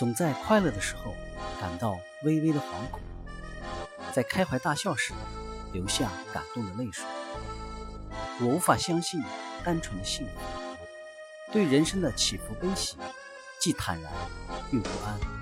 总在快乐的时候感到微微的惶恐在开怀大笑时流下感动的泪水。我无法相信单纯的幸福对人生的起伏悲喜既坦然又不安。